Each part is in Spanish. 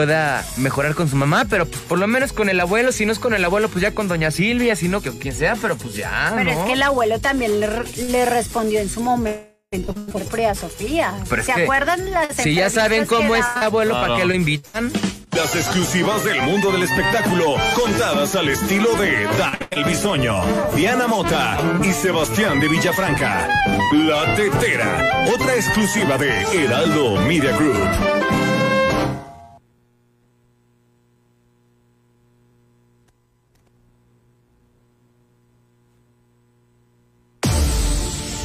pueda mejorar con su mamá, pero pues por lo menos con el abuelo, si no es con el abuelo, pues ya con doña Silvia, si no, que quien sea, pero pues ya. Pero ¿no? es que el abuelo también le, le respondió en su momento por Frida Sofía. Pero ¿Se que acuerdan las Si ya saben cómo es daba? abuelo, ¿para qué lo invitan? Las exclusivas del mundo del espectáculo, contadas al estilo de Daniel Bisoño, Diana Mota y Sebastián de Villafranca. La Tetera, otra exclusiva de Heraldo Media Group.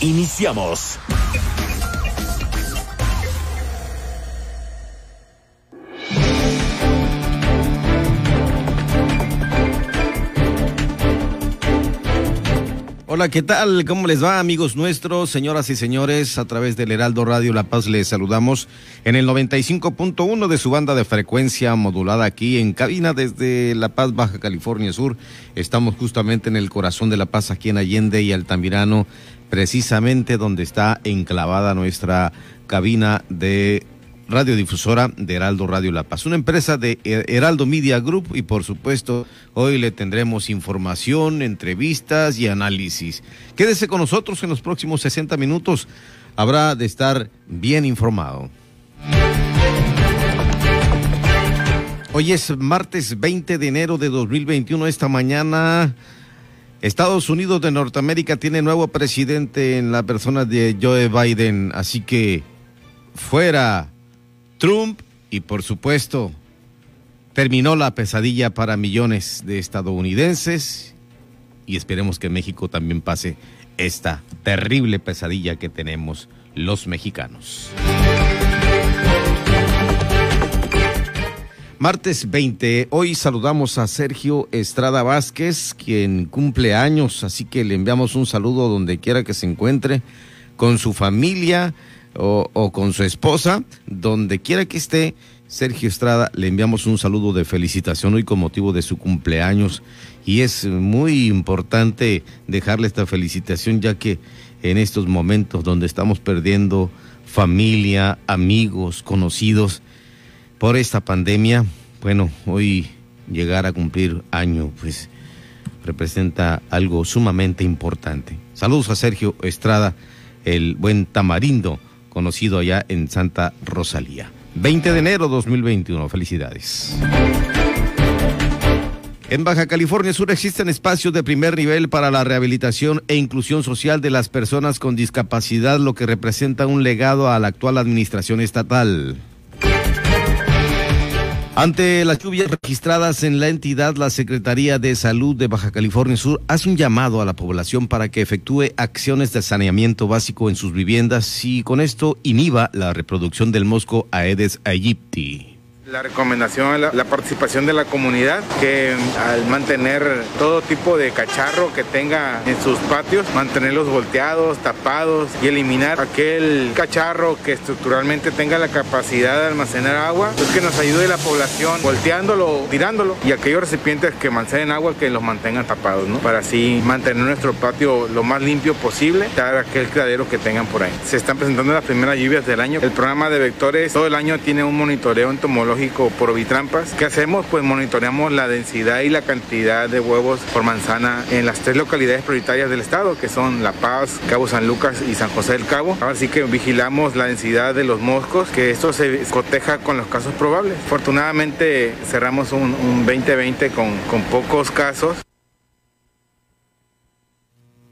Iniciamos. Hola, ¿qué tal? ¿Cómo les va, amigos nuestros, señoras y señores? A través del Heraldo Radio La Paz les saludamos en el 95.1 de su banda de frecuencia modulada aquí en cabina desde La Paz, Baja California Sur. Estamos justamente en el corazón de La Paz, aquí en Allende y Altamirano, precisamente donde está enclavada nuestra cabina de radiodifusora de Heraldo Radio La Paz, una empresa de Her- Heraldo Media Group y por supuesto hoy le tendremos información, entrevistas y análisis. Quédese con nosotros en los próximos 60 minutos, habrá de estar bien informado. Hoy es martes 20 de enero de 2021, esta mañana Estados Unidos de Norteamérica tiene nuevo presidente en la persona de Joe Biden, así que fuera Trump y por supuesto terminó la pesadilla para millones de estadounidenses y esperemos que México también pase esta terrible pesadilla que tenemos los mexicanos. Martes 20, hoy saludamos a Sergio Estrada Vázquez, quien cumple años, así que le enviamos un saludo donde quiera que se encuentre, con su familia o, con su esposa, donde quiera que esté. Sergio Estrada, le enviamos un saludo de felicitación hoy con motivo de su cumpleaños y es muy importante dejarle esta felicitación ya que en estos momentos donde estamos perdiendo familia, amigos, conocidos, por esta pandemia, bueno, hoy llegar a cumplir año, pues representa algo sumamente importante. Saludos a Sergio Estrada, el buen tamarindo, conocido allá en Santa Rosalía. 20 de enero 2021, felicidades. En Baja California Sur existen espacios de primer nivel para la rehabilitación e inclusión social de las personas con discapacidad, lo que representa un legado a la actual administración estatal. Ante las lluvias registradas en la entidad, la Secretaría de Salud de Baja California Sur hace un llamado a la población para que efectúe acciones de saneamiento básico en sus viviendas y con esto inhiba la reproducción del mosco Aedes aegypti. La recomendación es la, participación de la comunidad que al mantener todo tipo de cacharro que tenga en sus patios, mantenerlos volteados, tapados y eliminar aquel cacharro que estructuralmente tenga la capacidad de almacenar agua, pues que nos ayude la población volteándolo, tirándolo y aquellos recipientes que almacenen agua que los mantengan tapados, ¿no? Para así mantener nuestro patio lo más limpio posible, dar aquel criadero que tengan por ahí. Se están presentando las primeras lluvias del año. El programa de vectores todo el año tiene un monitoreo entomológico por ovitrampas. ¿Qué hacemos? Pues monitoreamos la densidad y la cantidad de huevos por manzana en las tres localidades prioritarias del estado, que son La Paz, Cabo San Lucas y San José del Cabo. Ahora sí que vigilamos la densidad de los moscos, que esto se coteja con los casos probables. Afortunadamente cerramos un, un 2020 con, con pocos casos.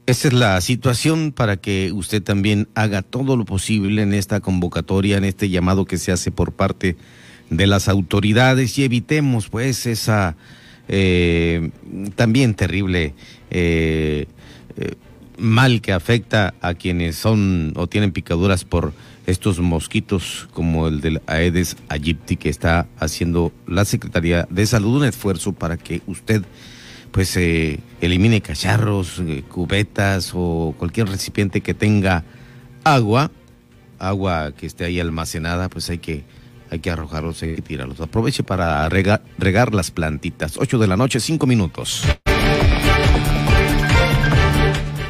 Esa es la situación para que usted también haga todo lo posible en esta convocatoria, en este llamado que se hace por parte de las autoridades y evitemos pues esa eh, también terrible eh, eh, mal que afecta a quienes son o tienen picaduras por estos mosquitos como el del Aedes aegypti que está haciendo la Secretaría de Salud un esfuerzo para que usted pues eh, elimine cacharros, cubetas o cualquier recipiente que tenga agua, agua que esté ahí almacenada, pues hay que hay que arrojarlos, que tirarlos. Aproveche para regar, las plantitas. 8 de la noche, 5 minutos.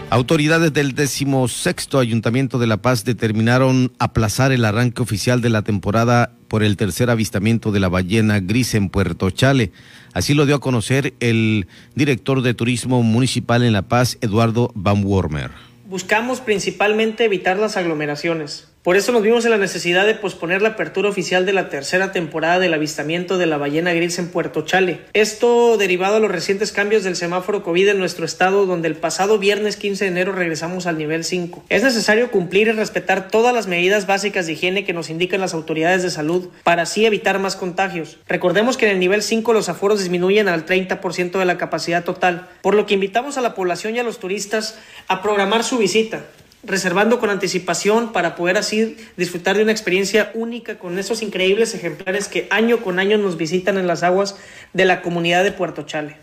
Autoridades del decimosexto Ayuntamiento de La Paz determinaron aplazar el arranque oficial de la temporada por el tercer avistamiento de la ballena gris en Puerto Chale. Así lo dio a conocer el director de Turismo Municipal en La Paz, Eduardo Van Wormer. Buscamos principalmente evitar las aglomeraciones. Por eso nos vimos en la necesidad de posponer la apertura oficial de la tercera temporada del avistamiento de la ballena gris en Puerto Chale. Esto derivado a los recientes cambios del semáforo COVID en nuestro estado, donde el pasado viernes 15 de enero regresamos al nivel 5. Es necesario cumplir y respetar todas las medidas básicas de higiene que nos indican las autoridades de salud para así evitar más contagios. Recordemos que en el nivel 5 los aforos disminuyen al 30% de la capacidad total, por lo que invitamos a la población y a los turistas a programar su visita reservando con anticipación para poder así disfrutar de una experiencia única con esos increíbles ejemplares que año con año nos visitan en las aguas de la comunidad de Puerto Chale.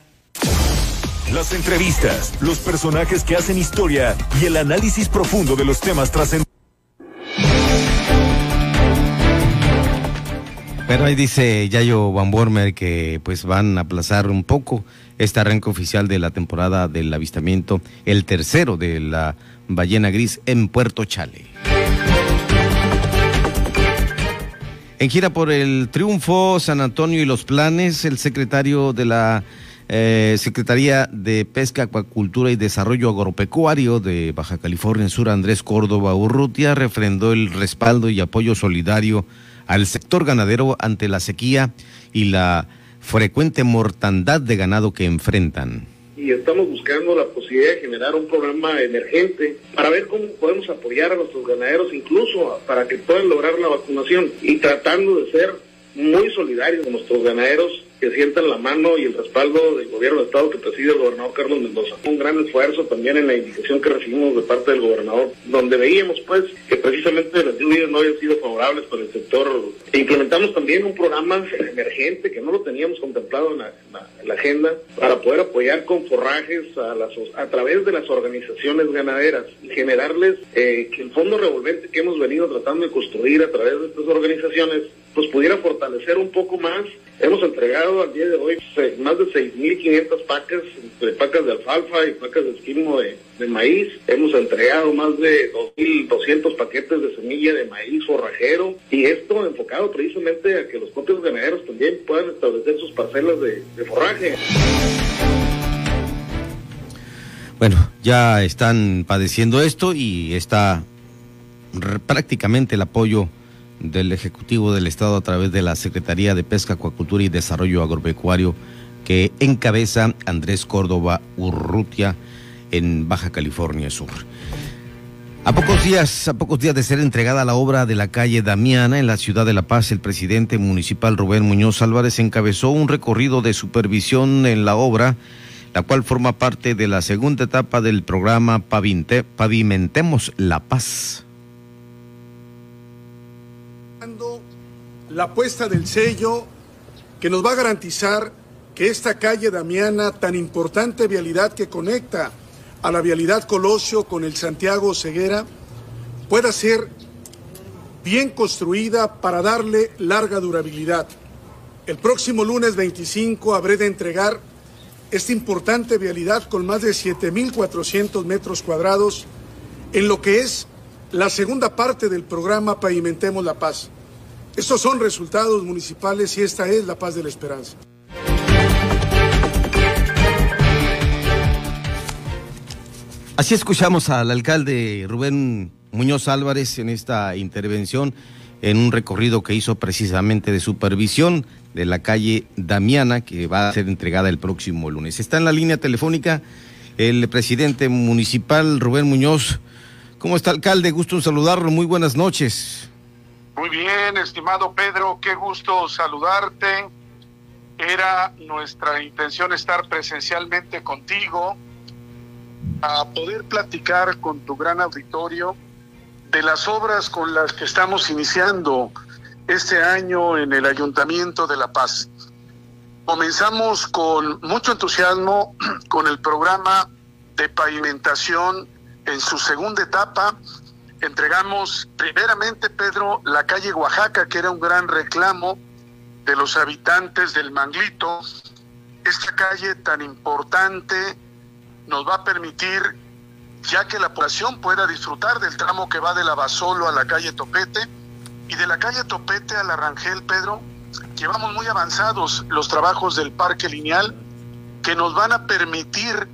Las entrevistas, los personajes que hacen historia y el análisis profundo de los temas trascendentes. Pero ahí dice Yayo Van Bormer que pues van a aplazar un poco este arranque oficial de la temporada del avistamiento, el tercero de la ballena gris en Puerto Chale. En gira por el triunfo, San Antonio y los planes, el secretario de la eh, Secretaría de Pesca, Acuacultura y Desarrollo Agropecuario de Baja California Sur, Andrés Córdoba Urrutia, refrendó el respaldo y apoyo solidario al sector ganadero ante la sequía y la frecuente mortandad de ganado que enfrentan y estamos buscando la posibilidad de generar un programa emergente para ver cómo podemos apoyar a nuestros ganaderos, incluso para que puedan lograr la vacunación y tratando de ser muy solidarios con nuestros ganaderos que sientan la mano y el respaldo del gobierno del Estado que preside el gobernador Carlos Mendoza. Un gran esfuerzo también en la indicación que recibimos de parte del gobernador, donde veíamos pues que precisamente las lluvias no habían sido favorables para el sector. Implementamos también un programa emergente que no lo teníamos contemplado en la, agenda para poder apoyar con forrajes a, las, a través de las organizaciones ganaderas y generarles eh, que el fondo revolvente que hemos venido tratando de construir a través de estas organizaciones pues pudiera fortalecer un poco más. Hemos entregado al día de hoy más de 6.500 pacas, entre pacas de alfalfa y pacas de esquimo de, maíz. Hemos entregado más de 2.200 paquetes de semilla de maíz forrajero y esto enfocado precisamente a que los propios ganaderos también puedan establecer sus parcelas de, de forraje. Bueno, ya están padeciendo esto y está prácticamente el apoyo del Ejecutivo del Estado a través de la Secretaría de Pesca, Acuacultura y Desarrollo Agropecuario que encabeza Andrés Córdoba Urrutia en Baja California Sur. A pocos días, a pocos días de ser entregada la obra de la calle Damiana en la ciudad de La Paz, el presidente municipal Rubén Muñoz Álvarez encabezó un recorrido de supervisión en la obra, la cual forma parte de la segunda etapa del programa Pavimentemos La Paz. La puesta del sello que nos va a garantizar que esta calle Damiana, tan importante vialidad que conecta a la vialidad Colosio con el Santiago Ceguera, pueda ser bien construida para darle larga durabilidad. El próximo lunes 25 habré de entregar esta importante vialidad con más de 7.400 metros cuadrados en lo que es la segunda parte del programa Pavimentemos la Paz. Estos son resultados municipales y esta es la paz de la esperanza. Así escuchamos al alcalde Rubén Muñoz Álvarez en esta intervención en un recorrido que hizo precisamente de supervisión de la calle Damiana que va a ser entregada el próximo lunes. Está en la línea telefónica el presidente municipal Rubén Muñoz. ¿Cómo está alcalde? Gusto saludarlo. Muy buenas noches. Muy bien, estimado Pedro, qué gusto saludarte. Era nuestra intención estar presencialmente contigo a poder platicar con tu gran auditorio de las obras con las que estamos iniciando este año en el Ayuntamiento de La Paz. Comenzamos con mucho entusiasmo con el programa de pavimentación en su segunda etapa. Entregamos primeramente, Pedro, la calle Oaxaca, que era un gran reclamo de los habitantes del Manglito. Esta calle tan importante nos va a permitir, ya que la población pueda disfrutar del tramo que va de la Basolo a la calle Topete y de la calle Topete a la Rangel, Pedro, llevamos muy avanzados los trabajos del parque lineal que nos van a permitir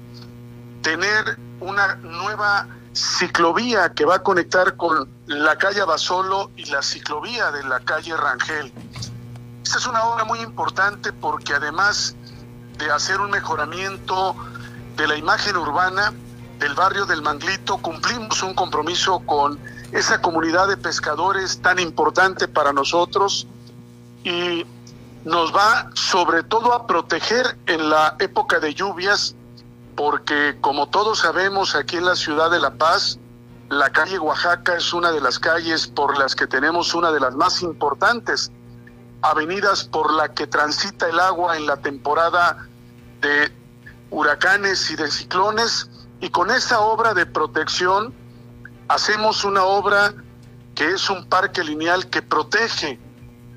tener una nueva ciclovía que va a conectar con la calle Basolo y la ciclovía de la calle Rangel. Esta es una obra muy importante porque además de hacer un mejoramiento de la imagen urbana del barrio del Manglito, cumplimos un compromiso con esa comunidad de pescadores tan importante para nosotros y nos va sobre todo a proteger en la época de lluvias porque como todos sabemos aquí en la ciudad de La Paz, la calle Oaxaca es una de las calles por las que tenemos una de las más importantes avenidas por la que transita el agua en la temporada de huracanes y de ciclones. Y con esta obra de protección hacemos una obra que es un parque lineal que protege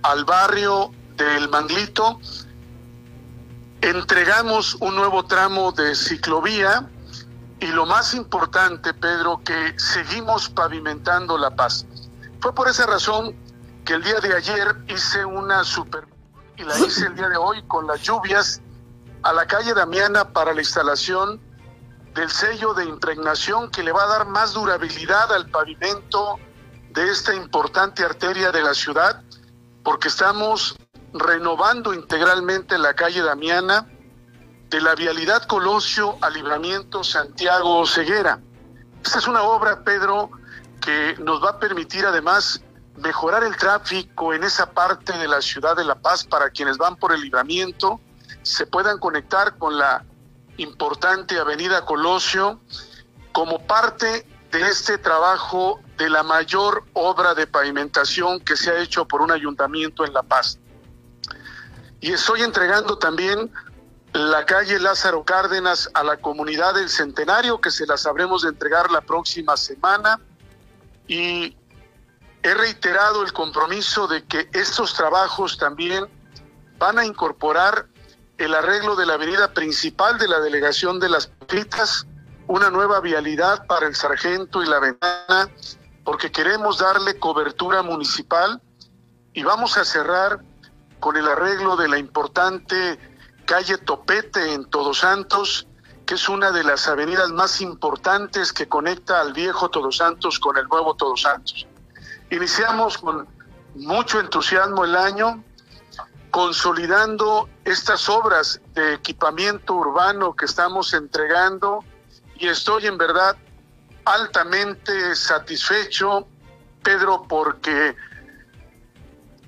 al barrio del Manglito entregamos un nuevo tramo de ciclovía y lo más importante, Pedro, que seguimos pavimentando La Paz. Fue por esa razón que el día de ayer hice una super y la hice el día de hoy con las lluvias a la calle Damiana para la instalación del sello de impregnación que le va a dar más durabilidad al pavimento de esta importante arteria de la ciudad, porque estamos renovando integralmente la calle Damiana de la vialidad Colosio a Libramiento Santiago Ceguera. Esta es una obra, Pedro, que nos va a permitir además mejorar el tráfico en esa parte de la ciudad de La Paz para quienes van por el libramiento, se puedan conectar con la importante avenida Colosio como parte de este trabajo de la mayor obra de pavimentación que se ha hecho por un ayuntamiento en La Paz. Y estoy entregando también la calle Lázaro Cárdenas a la comunidad del Centenario, que se la sabremos de entregar la próxima semana. Y he reiterado el compromiso de que estos trabajos también van a incorporar el arreglo de la avenida principal de la delegación de las Pitas, una nueva vialidad para el sargento y la ventana, porque queremos darle cobertura municipal y vamos a cerrar con el arreglo de la importante calle Topete en Todos Santos, que es una de las avenidas más importantes que conecta al viejo Todos Santos con el nuevo Todos Santos. Iniciamos con mucho entusiasmo el año, consolidando estas obras de equipamiento urbano que estamos entregando y estoy en verdad altamente satisfecho, Pedro, porque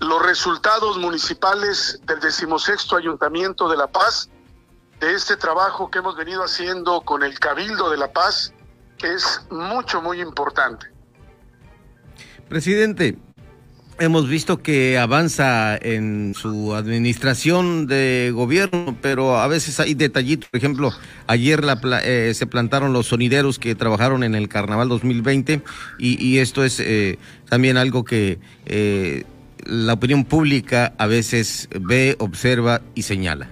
los resultados municipales del decimosexto Ayuntamiento de La Paz, de este trabajo que hemos venido haciendo con el Cabildo de La Paz, es mucho, muy importante. Presidente, hemos visto que avanza en su administración de gobierno, pero a veces hay detallitos. Por ejemplo, ayer la, eh, se plantaron los sonideros que trabajaron en el Carnaval 2020 y, y esto es eh, también algo que eh, la opinión pública a veces ve, observa y señala.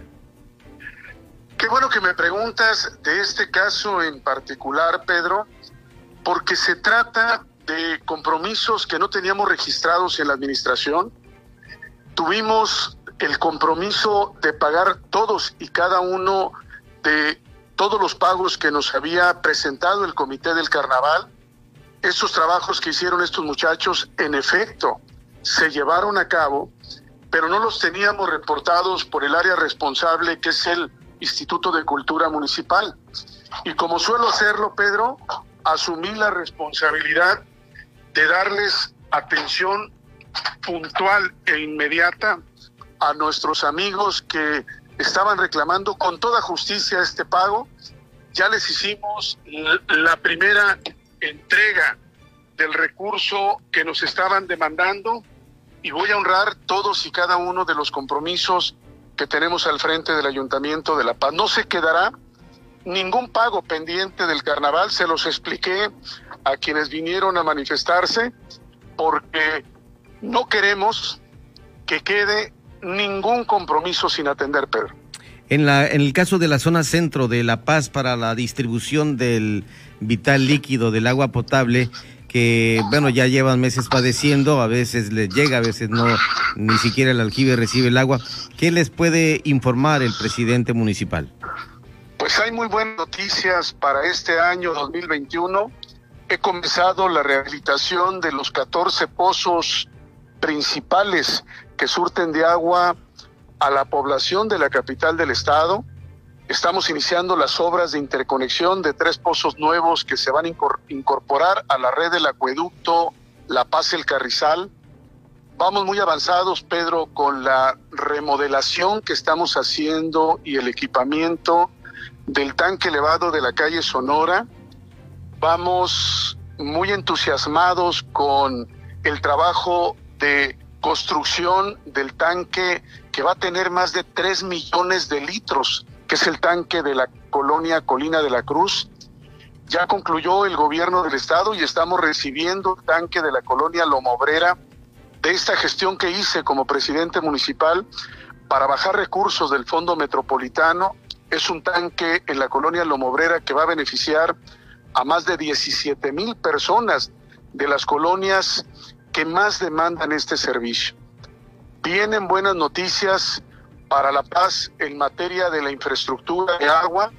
Qué bueno que me preguntas de este caso en particular, Pedro, porque se trata de compromisos que no teníamos registrados en la administración. Tuvimos el compromiso de pagar todos y cada uno de todos los pagos que nos había presentado el Comité del Carnaval. Estos trabajos que hicieron estos muchachos, en efecto, se llevaron a cabo, pero no los teníamos reportados por el área responsable, que es el Instituto de Cultura Municipal. Y como suelo hacerlo, Pedro, asumí la responsabilidad de darles atención puntual e inmediata a nuestros amigos que estaban reclamando con toda justicia este pago. Ya les hicimos la primera entrega del recurso que nos estaban demandando y voy a honrar todos y cada uno de los compromisos que tenemos al frente del Ayuntamiento de La Paz. No se quedará ningún pago pendiente del carnaval, se los expliqué a quienes vinieron a manifestarse, porque no queremos que quede ningún compromiso sin atender, Pedro. En, la, en el caso de la zona centro de La Paz para la distribución del vital líquido del agua potable, que bueno, ya llevan meses padeciendo, a veces les llega, a veces no, ni siquiera el aljibe recibe el agua. ¿Qué les puede informar el presidente municipal? Pues hay muy buenas noticias para este año 2021. He comenzado la rehabilitación de los 14 pozos principales que surten de agua a la población de la capital del estado. Estamos iniciando las obras de interconexión de tres pozos nuevos que se van a incorporar a la red del acueducto La Paz El Carrizal. Vamos muy avanzados, Pedro, con la remodelación que estamos haciendo y el equipamiento del tanque elevado de la calle Sonora. Vamos muy entusiasmados con el trabajo de construcción del tanque que va a tener más de 3 millones de litros es el tanque de la colonia Colina de la Cruz. Ya concluyó el gobierno del estado y estamos recibiendo el tanque de la colonia Lomobrera de esta gestión que hice como presidente municipal para bajar recursos del Fondo Metropolitano. Es un tanque en la colonia Lomobrera que va a beneficiar a más de 17 mil personas de las colonias que más demandan este servicio. Vienen buenas noticias para la paz en materia de la infraestructura de agua,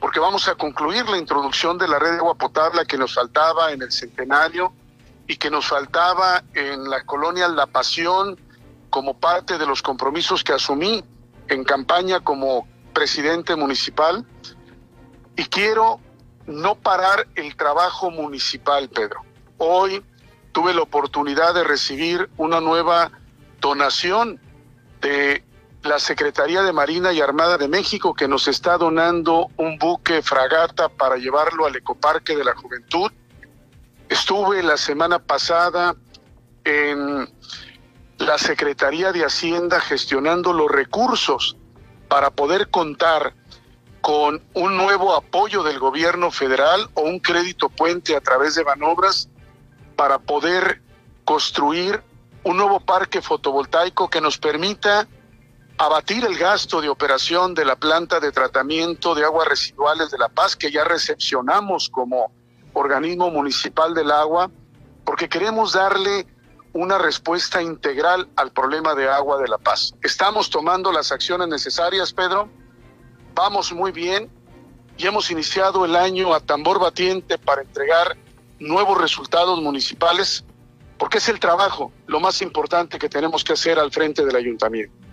porque vamos a concluir la introducción de la red de agua potable que nos faltaba en el centenario y que nos faltaba en la colonia La Pasión como parte de los compromisos que asumí en campaña como presidente municipal. Y quiero no parar el trabajo municipal, Pedro. Hoy tuve la oportunidad de recibir una nueva donación de la Secretaría de Marina y Armada de México que nos está donando un buque fragata para llevarlo al Ecoparque de la Juventud. Estuve la semana pasada en la Secretaría de Hacienda gestionando los recursos para poder contar con un nuevo apoyo del gobierno federal o un crédito puente a través de manobras para poder construir un nuevo parque fotovoltaico que nos permita abatir el gasto de operación de la planta de tratamiento de aguas residuales de La Paz, que ya recepcionamos como organismo municipal del agua, porque queremos darle una respuesta integral al problema de agua de La Paz. Estamos tomando las acciones necesarias, Pedro, vamos muy bien y hemos iniciado el año a tambor batiente para entregar nuevos resultados municipales, porque es el trabajo lo más importante que tenemos que hacer al frente del ayuntamiento.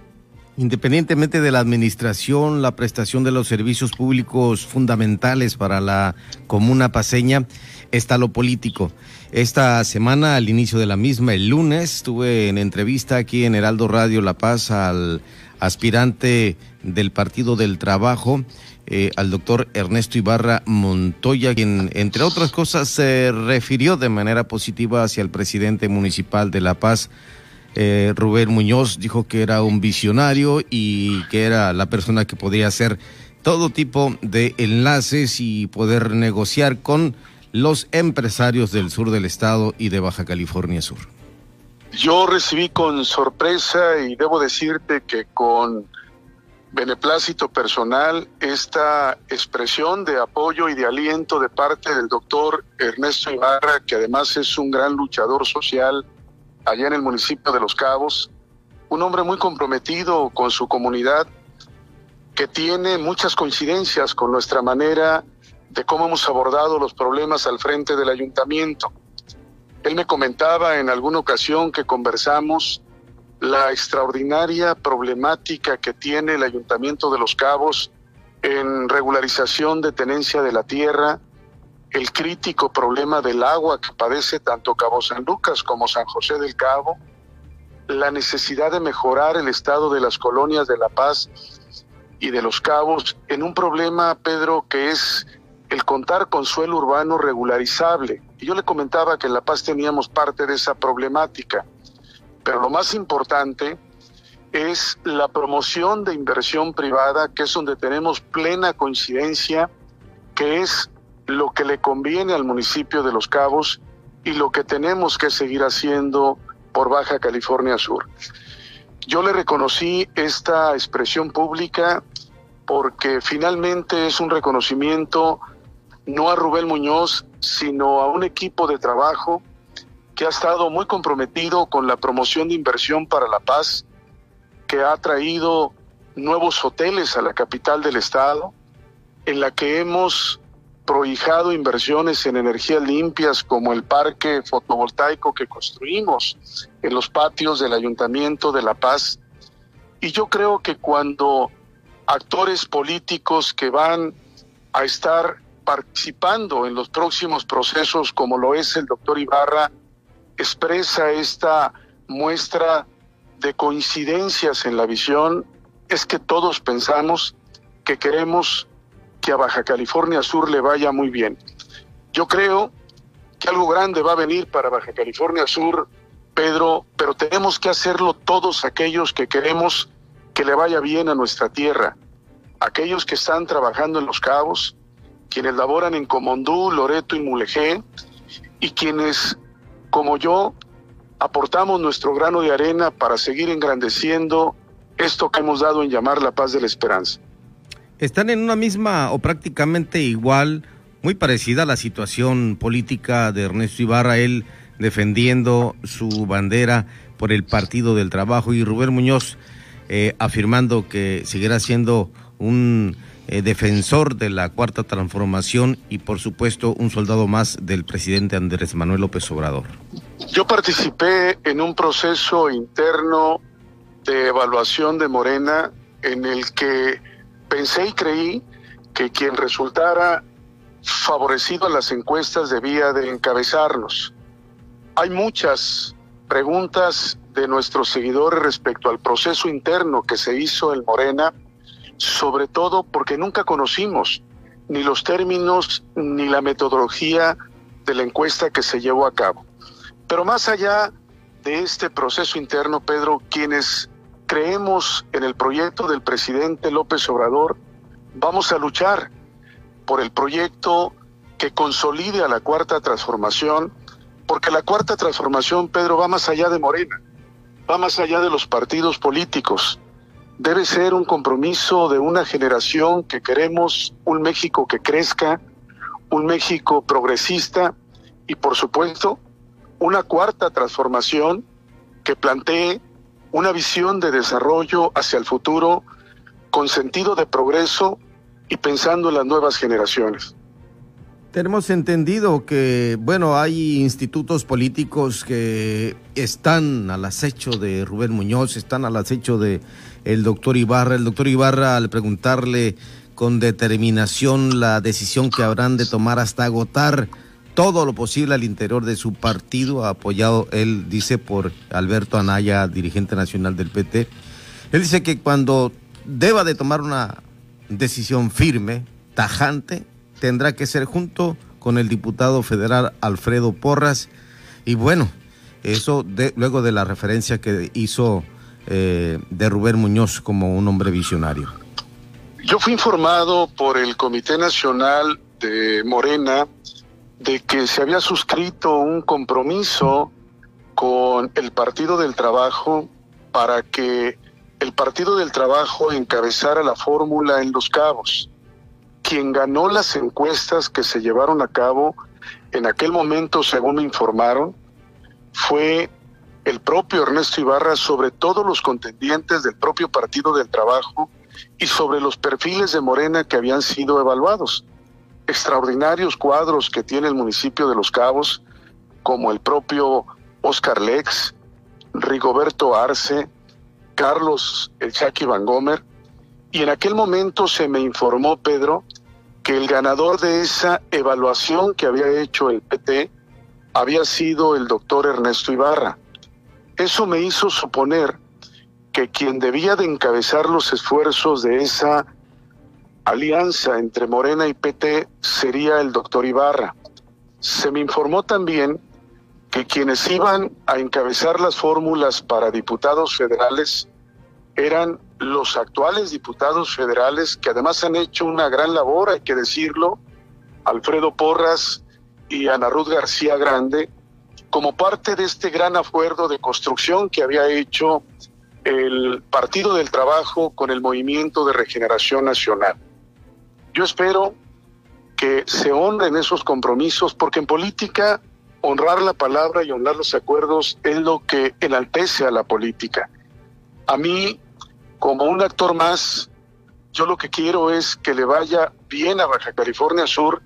Independientemente de la administración, la prestación de los servicios públicos fundamentales para la comuna paseña, está lo político. Esta semana, al inicio de la misma, el lunes, estuve en entrevista aquí en Heraldo Radio La Paz al aspirante del Partido del Trabajo, eh, al doctor Ernesto Ibarra Montoya, quien, entre otras cosas, se refirió de manera positiva hacia el presidente municipal de La Paz, eh, Rubén Muñoz dijo que era un visionario y que era la persona que podía hacer todo tipo de enlaces y poder negociar con los empresarios del sur del estado y de Baja California Sur. Yo recibí con sorpresa y debo decirte que con beneplácito personal esta expresión de apoyo y de aliento de parte del doctor Ernesto Ibarra, que además es un gran luchador social allá en el municipio de Los Cabos, un hombre muy comprometido con su comunidad, que tiene muchas coincidencias con nuestra manera de cómo hemos abordado los problemas al frente del ayuntamiento. Él me comentaba en alguna ocasión que conversamos la extraordinaria problemática que tiene el ayuntamiento de Los Cabos en regularización de tenencia de la tierra, el crítico problema del agua que padece tanto Cabo San Lucas como San José del Cabo, la necesidad de mejorar el estado de las colonias de La Paz y de los Cabos en un problema, Pedro, que es el contar con suelo urbano regularizable. Y yo le comentaba que en La Paz teníamos parte de esa problemática. Pero lo más importante es la promoción de inversión privada, que es donde tenemos plena coincidencia, que es lo que le conviene al municipio de Los Cabos y lo que tenemos que seguir haciendo por Baja California Sur. Yo le reconocí esta expresión pública porque finalmente es un reconocimiento no a Rubén Muñoz, sino a un equipo de trabajo que ha estado muy comprometido con la promoción de inversión para la paz, que ha traído nuevos hoteles a la capital del estado, en la que hemos prohijado inversiones en energías limpias como el parque fotovoltaico que construimos en los patios del Ayuntamiento de La Paz. Y yo creo que cuando actores políticos que van a estar participando en los próximos procesos, como lo es el doctor Ibarra, expresa esta muestra de coincidencias en la visión, es que todos pensamos que queremos que a Baja California Sur le vaya muy bien. Yo creo que algo grande va a venir para Baja California Sur, Pedro, pero tenemos que hacerlo todos aquellos que queremos que le vaya bien a nuestra tierra, aquellos que están trabajando en los cabos, quienes laboran en Comondú, Loreto y Mulegé, y quienes, como yo, aportamos nuestro grano de arena para seguir engrandeciendo esto que hemos dado en llamar la paz de la esperanza. Están en una misma o prácticamente igual, muy parecida a la situación política de Ernesto Ibarra, él defendiendo su bandera por el Partido del Trabajo y Rubén Muñoz eh, afirmando que seguirá siendo un eh, defensor de la cuarta transformación y por supuesto un soldado más del presidente Andrés Manuel López Obrador. Yo participé en un proceso interno de evaluación de Morena en el que pensé y creí que quien resultara favorecido a las encuestas debía de encabezarnos. Hay muchas preguntas de nuestros seguidores respecto al proceso interno que se hizo en Morena sobre todo porque nunca conocimos ni los términos ni la metodología de la encuesta que se llevó a cabo. Pero más allá de este proceso interno, Pedro, quienes creemos en el proyecto del presidente López Obrador, vamos a luchar por el proyecto que consolide a la cuarta transformación, porque la cuarta transformación, Pedro, va más allá de Morena, va más allá de los partidos políticos, debe ser un compromiso de una generación que queremos un México que crezca, un México progresista y por supuesto una cuarta transformación que plantee una visión de desarrollo hacia el futuro con sentido de progreso y pensando en las nuevas generaciones. Tenemos entendido que, bueno, hay institutos políticos que están al acecho de Rubén Muñoz, están al acecho de el doctor Ibarra. El doctor Ibarra, al preguntarle con determinación la decisión que habrán de tomar hasta agotar todo lo posible al interior de su partido, apoyado, él dice, por Alberto Anaya, dirigente nacional del PT. Él dice que cuando deba de tomar una decisión firme, tajante, tendrá que ser junto con el diputado federal Alfredo Porras. Y bueno, eso luego de la referencia que hizo eh, de Rubén Muñoz como un hombre visionario? Yo fui informado por el Comité Nacional de Morena de que se había suscrito un compromiso con el Partido del Trabajo para que el Partido del Trabajo encabezara la fórmula en Los Cabos. Quien ganó las encuestas que se llevaron a cabo en aquel momento, según me informaron, fue el propio Ernesto Ibarra sobre todos los contendientes del propio Partido del Trabajo y sobre los perfiles de Morena que habían sido evaluados. Extraordinarios cuadros que tiene el municipio de Los Cabos, como el propio Oscar Lex, Rigoberto Arce, Carlos El Chaki Van Gomer, y en aquel momento se me informó, Pedro, que el ganador de esa evaluación que había hecho el PT había sido el doctor Ernesto Ibarra. Eso me hizo suponer que quien debía de encabezar los esfuerzos de esa alianza entre Morena y PT sería el doctor Ibarra. Se me informó también que quienes iban a encabezar las fórmulas para diputados federales eran los actuales diputados federales que además han hecho una gran labor, hay que decirlo, Alfredo Porras y Ana Ruth García Grande, como parte de este gran acuerdo de construcción que había hecho el Partido del Trabajo con el Movimiento de Regeneración Nacional. Yo espero que se honren esos compromisos, porque en política honrar la palabra y honrar los acuerdos es lo que enaltece a la política. A mí, como un actor más, yo lo que quiero es que le vaya bien a Baja California Sur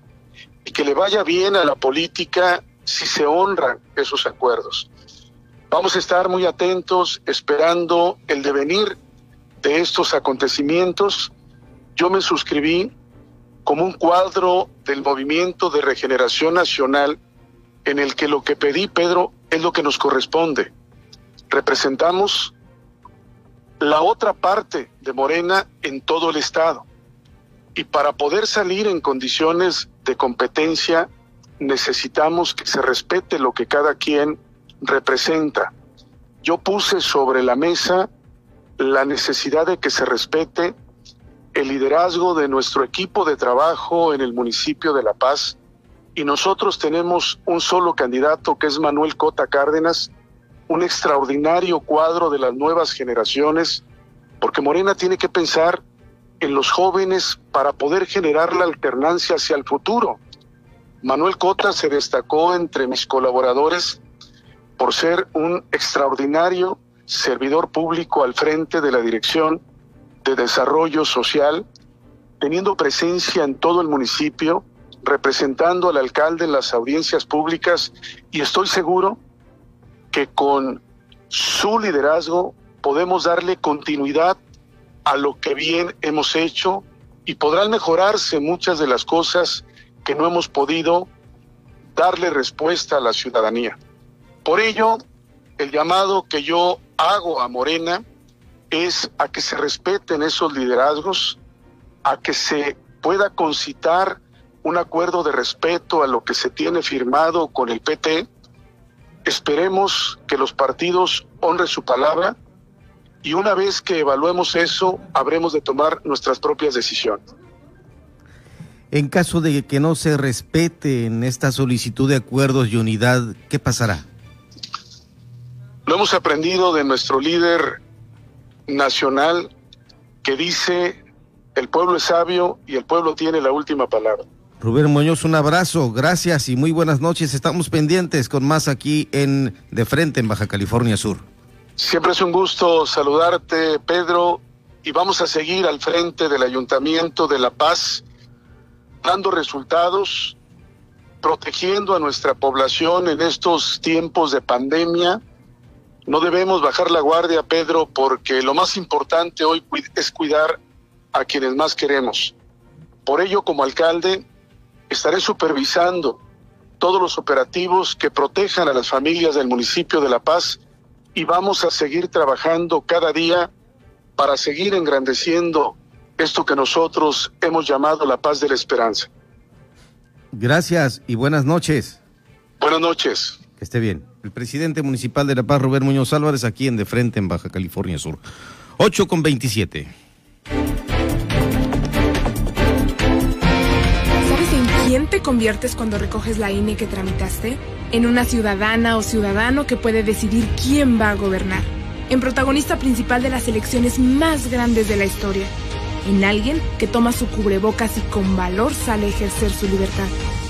y que le vaya bien a la política si se honran esos acuerdos. Vamos a estar muy atentos esperando el devenir de estos acontecimientos. Yo me suscribí como un cuadro del movimiento de regeneración nacional en el que lo que pedí, Pedro, es lo que nos corresponde. Representamos la otra parte de Morena en todo el Estado. Y para poder salir en condiciones de competencia, necesitamos que se respete lo que cada quien representa. Yo puse sobre la mesa la necesidad de que se respete el liderazgo de nuestro equipo de trabajo en el municipio de La Paz y nosotros tenemos un solo candidato que es Manuel Cota Cárdenas, un extraordinario cuadro de las nuevas generaciones, porque Morena tiene que pensar en los jóvenes para poder generar la alternancia hacia el futuro. Manuel Cota se destacó entre mis colaboradores por ser un extraordinario servidor público al frente de la Dirección de Desarrollo Social, teniendo presencia en todo el municipio, representando al alcalde en las audiencias públicas y estoy seguro que con su liderazgo podemos darle continuidad a lo que bien hemos hecho y podrán mejorarse muchas de las cosas que no hemos podido darle respuesta a la ciudadanía. Por ello, el llamado que yo hago a Morena es a que se respeten esos liderazgos, a que se pueda concitar un acuerdo de respeto a lo que se tiene firmado con el PT. Esperemos que los partidos honren su palabra y una vez que evaluemos eso, habremos de tomar nuestras propias decisiones. En caso de que no se respete en esta solicitud de acuerdos y unidad, ¿qué pasará? Lo hemos aprendido de nuestro líder nacional que dice, el pueblo es sabio y el pueblo tiene la última palabra. Rubén Muñoz, un abrazo, gracias y muy buenas noches. Estamos pendientes con más aquí en De Frente en Baja California Sur. Siempre es un gusto saludarte, Pedro, y vamos a seguir al frente del Ayuntamiento de La Paz, dando resultados, protegiendo a nuestra población en estos tiempos de pandemia no debemos bajar la guardia, Pedro, porque lo más importante hoy es cuidar a quienes más queremos. Por ello, como alcalde, estaré supervisando todos los operativos que protejan a las familias del municipio de La Paz y vamos a seguir trabajando cada día para seguir engrandeciendo esto que nosotros hemos llamado la paz de la esperanza. Gracias y buenas noches. Buenas noches. Que esté bien. El presidente municipal de La Paz, Robert Muñoz Álvarez, aquí en De Frente, en Baja California Sur. 8 con 27. ¿Sabes en quién te conviertes cuando recoges la INE que tramitaste? En una ciudadana o ciudadano que puede decidir quién va a gobernar. En protagonista principal de las elecciones más grandes de la historia. En alguien que toma su cubrebocas y con valor sale a ejercer su libertad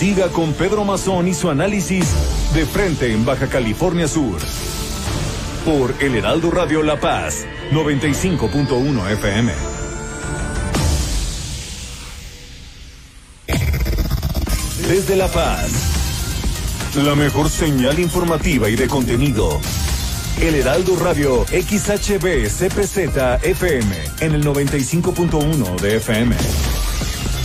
Siga con Pedro Mazón y su análisis de frente en Baja California Sur. Por El Heraldo Radio La Paz, 95.1 FM. Desde La Paz, la mejor señal informativa y de contenido. El Heraldo Radio XHB CPZ FM en el 95.1 de FM.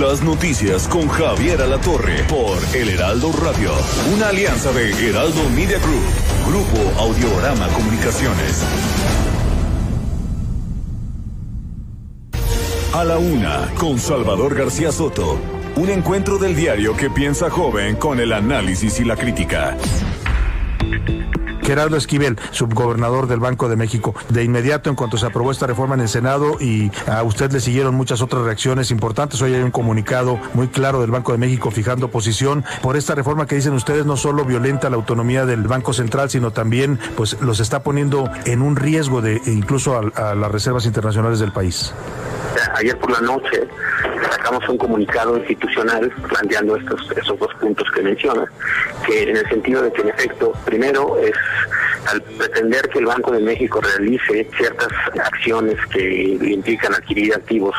Las noticias con Javier Alatorre por El Heraldo Radio. Una alianza de Heraldo Media Group, Grupo Audiorama Comunicaciones. A la una, con Salvador García Soto. Un encuentro del diario que piensa joven con el análisis y la crítica. Gerardo Esquivel, subgobernador del Banco de México. De inmediato, en cuanto se aprobó esta reforma en el Senado y a usted le siguieron muchas otras reacciones importantes, hoy hay un comunicado muy claro del Banco de México fijando posición por esta reforma que dicen ustedes no solo violenta la autonomía del Banco Central, sino también pues los está poniendo en un riesgo de incluso a, a las reservas internacionales del país. Ayer por la noche sacamos un comunicado institucional planteando estos esos dos puntos que menciona, que en el sentido de que en efecto, primero es al pretender que el Banco de México realice ciertas acciones que implican adquirir activos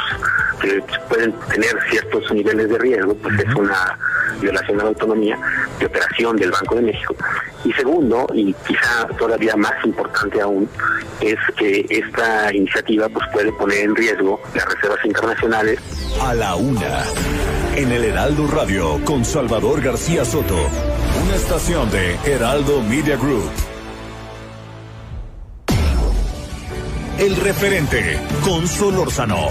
que pueden tener ciertos niveles de riesgo, pues es una violación a la autonomía de operación del Banco de México. Y segundo, y quizá todavía más importante aún, es que esta iniciativa pues puede poner en riesgo las reservas internacionales. A la una, en el Heraldo Radio con Salvador García Soto, una estación de Heraldo Media Group. El referente con Solórzano.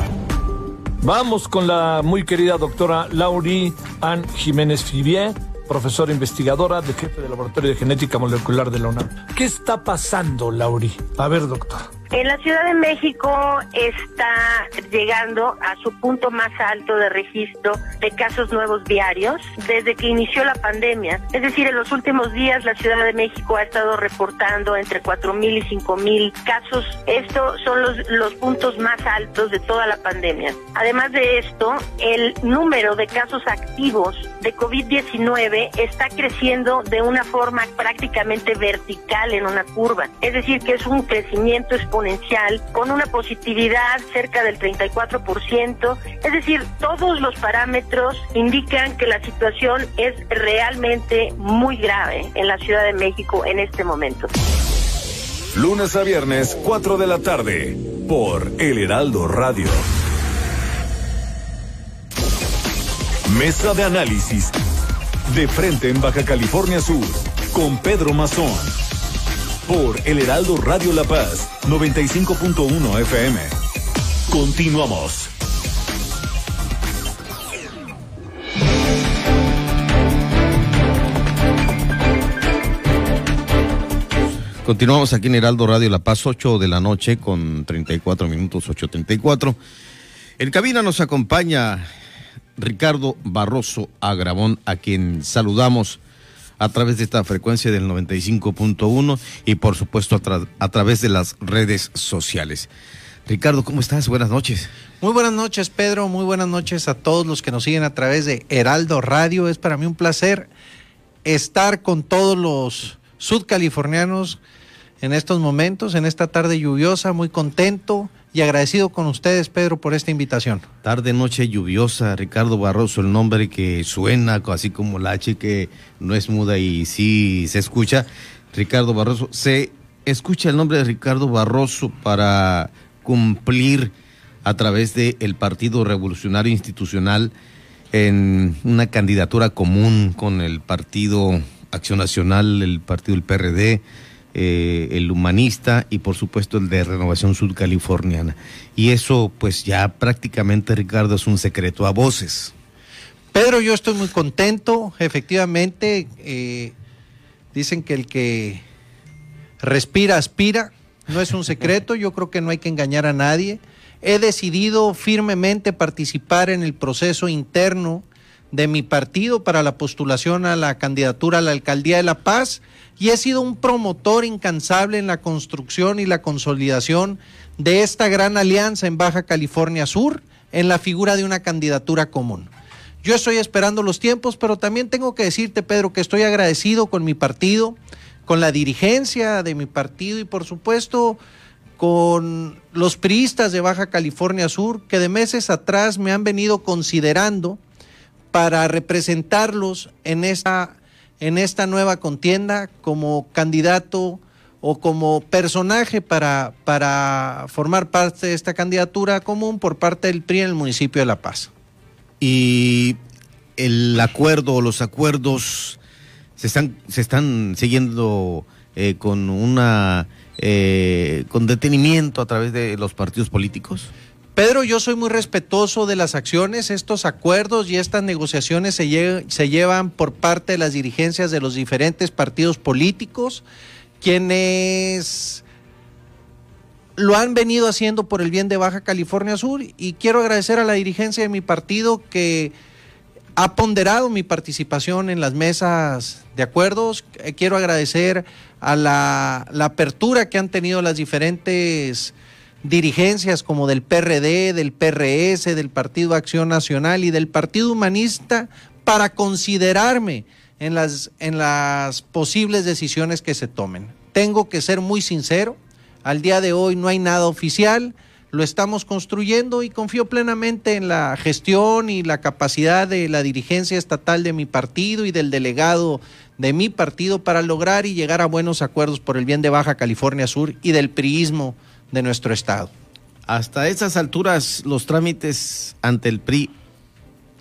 Vamos con la muy querida doctora Lauri Ann Jiménez Fibier, profesora investigadora de jefe del Laboratorio de Genética Molecular de la UNAM. ¿Qué está pasando, Lauri? A ver, doctor. En la Ciudad de México está llegando a su punto más alto de registro de casos nuevos diarios desde que inició la pandemia. Es decir, en los últimos días la Ciudad de México ha estado reportando entre 4.000 y 5.000 casos. Estos son los, los puntos más altos de toda la pandemia. Además de esto, el número de casos activos de COVID-19 está creciendo de una forma prácticamente vertical en una curva. Es decir, que es un crecimiento exponencial con una positividad cerca del 34%. Es decir, todos los parámetros indican que la situación es realmente muy grave en la Ciudad de México en este momento. Lunes a viernes, 4 de la tarde, por El Heraldo Radio. Mesa de análisis. De frente en Baja California Sur, con Pedro Mazón por El Heraldo Radio La Paz 95.1 FM. Continuamos. Continuamos aquí en Heraldo Radio La Paz, 8 de la noche con 34 minutos, 8.34. En cabina nos acompaña Ricardo Barroso Agravón, a quien saludamos a través de esta frecuencia del 95.1 y por supuesto a, a través de las redes sociales. Ricardo, ¿cómo estás? Buenas noches. Muy buenas noches, Pedro. Muy buenas noches a todos los que nos siguen a través de Heraldo Radio. Es para mí un placer estar con todos los sudcalifornianos en estos momentos, en esta tarde lluviosa, muy contento y agradecido con ustedes, Pedro, por esta invitación. Tarde, noche lluviosa, Ricardo Barroso, el nombre que suena así como la H que no es muda y sí se escucha. Ricardo Barroso, se escucha el nombre de Ricardo Barroso para cumplir a través del Partido Revolucionario Institucional en una candidatura común con el Partido Acción Nacional, el Partido del PRD, eh, el Humanista y por supuesto el de Renovación Sudcaliforniana. Y eso pues ya prácticamente, Ricardo, es un secreto a voces. Pedro, yo estoy muy contento. Efectivamente, eh, dicen que el que respira, aspira. No es un secreto, yo creo que no hay que engañar a nadie. He decidido firmemente participar en el proceso interno de mi partido para la postulación a la candidatura a la alcaldía de La Paz y he sido un promotor incansable en la construcción y la consolidación de esta gran alianza en Baja California Sur en la figura de una candidatura común. Yo estoy esperando los tiempos, pero también tengo que decirte, Pedro, que estoy agradecido con mi partido, con la dirigencia de mi partido y por supuesto con los priistas de Baja California Sur, que de meses atrás me han venido considerando para representarlos en esta, en esta nueva contienda como candidato o como personaje para, para formar parte de esta candidatura común por parte del PRI en el municipio de La Paz. Y el acuerdo o los acuerdos se están, se están siguiendo eh, con una eh, con detenimiento a través de los partidos políticos. Pedro, yo soy muy respetuoso de las acciones. Estos acuerdos y estas negociaciones se, lle se, llevan por parte de las dirigencias de los diferentes partidos políticos, quienes lo han venido haciendo por el bien de Baja California Sur. Y quiero agradecer a la dirigencia de mi partido que ha ponderado mi participación en las mesas de acuerdos. Quiero agradecer a la apertura que han tenido las diferentes dirigencias como del PRD, del PRS, del Partido Acción Nacional y del Partido Humanista para considerarme en las, en las posibles decisiones que se tomen. Tengo que ser muy sincero, al día de hoy no hay nada oficial, lo estamos construyendo y confío plenamente en la gestión y la capacidad de la dirigencia estatal de mi partido y del delegado de mi partido para lograr y llegar a buenos acuerdos por el bien de Baja California Sur y del priismo de nuestro estado. Hasta esas alturas los trámites ante el PRI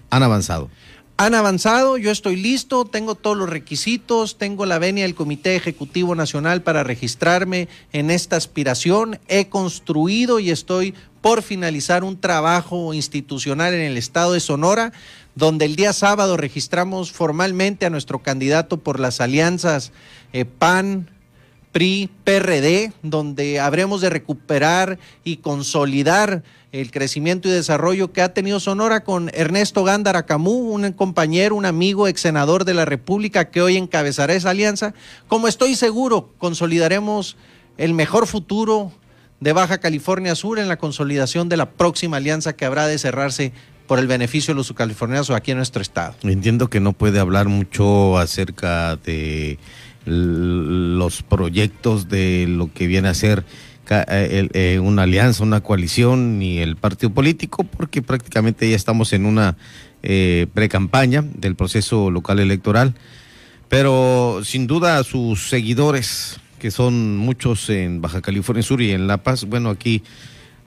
han avanzado. Han avanzado, yo estoy listo, tengo todos los requisitos, tengo la venia del Comité Ejecutivo Nacional para registrarme en esta aspiración, he construido y estoy por finalizar un trabajo institucional en el estado de Sonora, donde el día sábado registramos formalmente a nuestro candidato por las alianzas eh, PAN, PRI, PRD, donde habremos de recuperar y consolidar el crecimiento y desarrollo que ha tenido Sonora con Ernesto Gándara Camú, un compañero, un amigo, ex senador de la República que hoy encabezará esa alianza. Como estoy seguro, consolidaremos el mejor futuro de Baja California Sur en la consolidación de la próxima alianza que habrá de cerrarse por el beneficio de los subcalifornianos aquí en nuestro estado. Entiendo que no puede hablar mucho acerca de los proyectos de lo que viene a ser eh, una alianza, una coalición y el partido político, porque prácticamente ya estamos en una eh, pre-campaña del proceso local electoral. Pero sin duda sus seguidores, que son muchos en Baja California Sur y en La Paz, bueno, aquí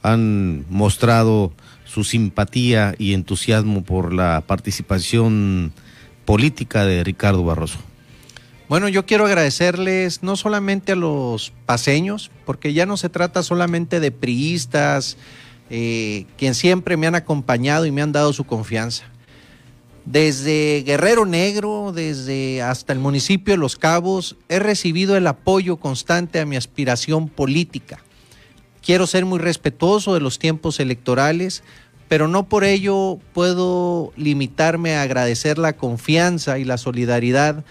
han mostrado su simpatía y entusiasmo por la participación política de Ricardo Barroso. Bueno, yo quiero agradecerles no solamente a los paseños, porque ya no se trata solamente de priistas, eh, quien siempre me han acompañado y me han dado su confianza. Desde Guerrero Negro, desde hasta el municipio de Los Cabos, he recibido el apoyo constante a mi aspiración política. Quiero ser muy respetuoso de los tiempos electorales, pero no por ello puedo limitarme a agradecer la confianza y la solidaridad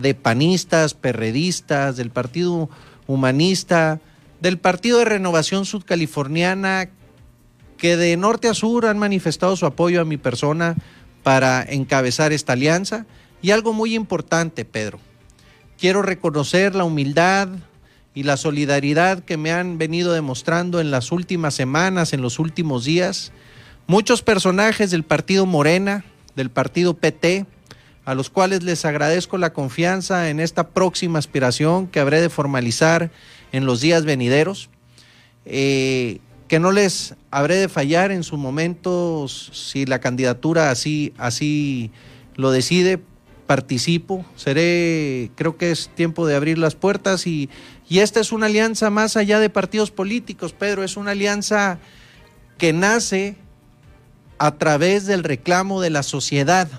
de panistas, perredistas, del Partido Humanista, del Partido de Renovación Sudcaliforniana, que de norte a sur han manifestado su apoyo a mi persona para encabezar esta alianza. Y algo muy importante, Pedro, quiero reconocer la humildad y la solidaridad que me han venido demostrando en las últimas semanas, en los últimos días, muchos personajes del partido Morena, del partido PT, a los cuales les agradezco la confianza en esta próxima aspiración que habré de formalizar en los días venideros. Eh, que no les habré de fallar en su momento si la candidatura así, así lo decide, participo, seré, creo que es tiempo de abrir las puertas y, y esta es una alianza más allá de partidos políticos, Pedro, es una alianza que nace a través del reclamo de la sociedad,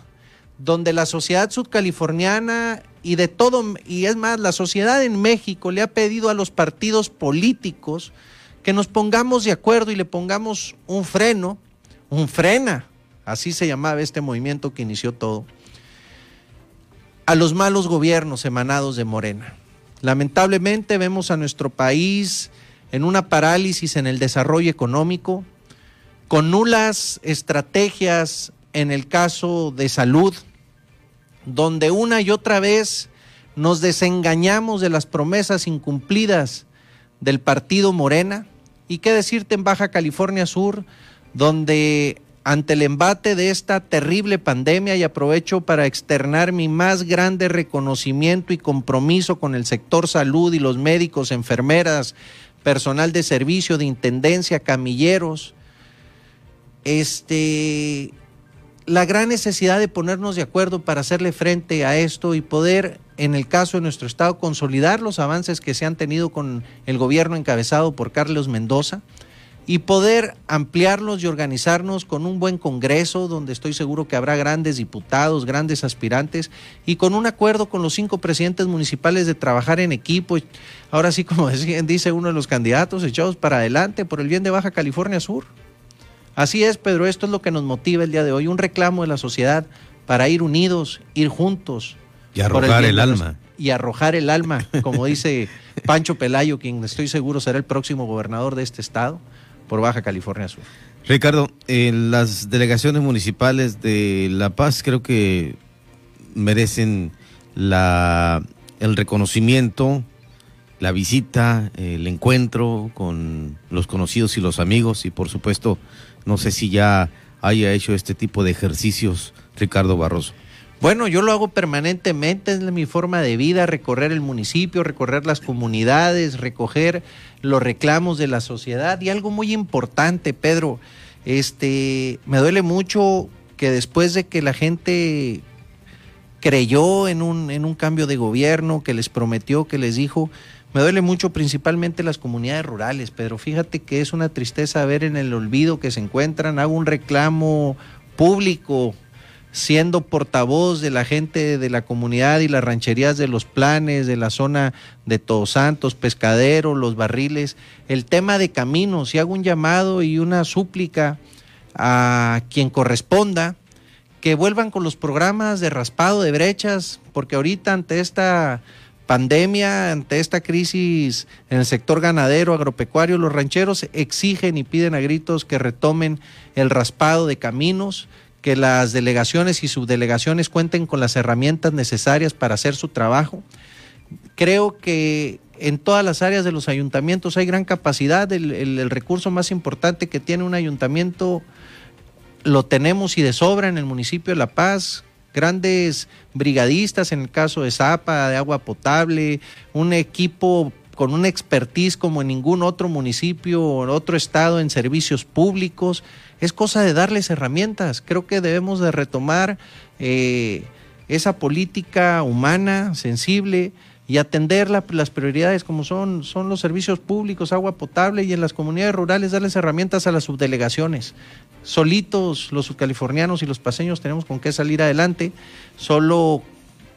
donde la sociedad sudcaliforniana y de todo, y es más, la sociedad en México le ha pedido a los partidos políticos, que nos pongamos de acuerdo y le pongamos un freno, un frena, así se llamaba este movimiento que inició todo, a los malos gobiernos emanados de Morena. Lamentablemente vemos a nuestro país en una parálisis en el desarrollo económico, con nulas estrategias en el caso de salud, donde una y otra vez nos desengañamos de las promesas incumplidas del partido Morena. Y qué decirte en Baja California Sur, donde ante el embate de esta terrible pandemia y aprovecho para externar mi más grande reconocimiento y compromiso con el sector salud y los médicos, enfermeras, personal de servicio, de intendencia, camilleros, este, la gran necesidad de ponernos de acuerdo para hacerle frente a esto y poder, en el caso de nuestro Estado, consolidar los avances que se han tenido con el gobierno encabezado por Carlos Mendoza y poder ampliarlos y organizarnos con un buen Congreso, donde estoy seguro que habrá grandes diputados, grandes aspirantes, y con un acuerdo con los cinco presidentes municipales de trabajar en equipo. Ahora sí, como dice uno de los candidatos, echados para adelante por el bien de Baja California Sur. Así es, Pedro, esto es lo que nos motiva el día de hoy, un reclamo de la sociedad para ir unidos, ir juntos. Y arrojar el, alma. Y arrojar el alma, como dice Pancho Pelayo, quien estoy seguro será el próximo gobernador de este estado por Baja California Sur. Ricardo, en las delegaciones municipales de La Paz creo que merecen la, el reconocimiento, la visita, el encuentro con los conocidos y los amigos y por supuesto no sé si ya haya hecho este tipo de ejercicios Ricardo Barroso. Bueno, yo lo hago permanentemente, es mi forma de vida, recorrer el municipio, recorrer las comunidades, recoger los reclamos de la sociedad y algo muy importante, Pedro, este, me duele mucho que después de que la gente creyó en un, en un cambio de gobierno, que les prometió, que les dijo, me duele mucho principalmente las comunidades rurales, Pedro. Fíjate que es una tristeza ver en el olvido que se encuentran. Hago un reclamo público siendo portavoz de la gente de la comunidad y las rancherías de los planes, de la zona de Todos Santos, Pescadero, los barriles, el tema de caminos, y hago un llamado y una súplica a quien corresponda que vuelvan con los programas de raspado de brechas, porque ahorita ante esta pandemia, ante esta crisis en el sector ganadero, agropecuario, los rancheros exigen y piden a gritos que retomen el raspado de caminos, que las delegaciones y subdelegaciones cuenten con las herramientas necesarias para hacer su trabajo. Creo que en todas las áreas de los ayuntamientos hay gran capacidad, el, el recurso más importante que tiene un ayuntamiento lo tenemos y de sobra en el municipio de La Paz, grandes brigadistas en el caso de Zapa, de agua potable, un equipo con una expertise como en ningún otro municipio o otro estado en servicios públicos. Es cosa de darles herramientas. Creo que debemos de retomar eh, esa política humana, sensible, y atender las prioridades como son, son los servicios públicos, agua potable y en las comunidades rurales darles herramientas a las subdelegaciones solitos los subcalifornianos y los paseños tenemos con qué salir adelante, solo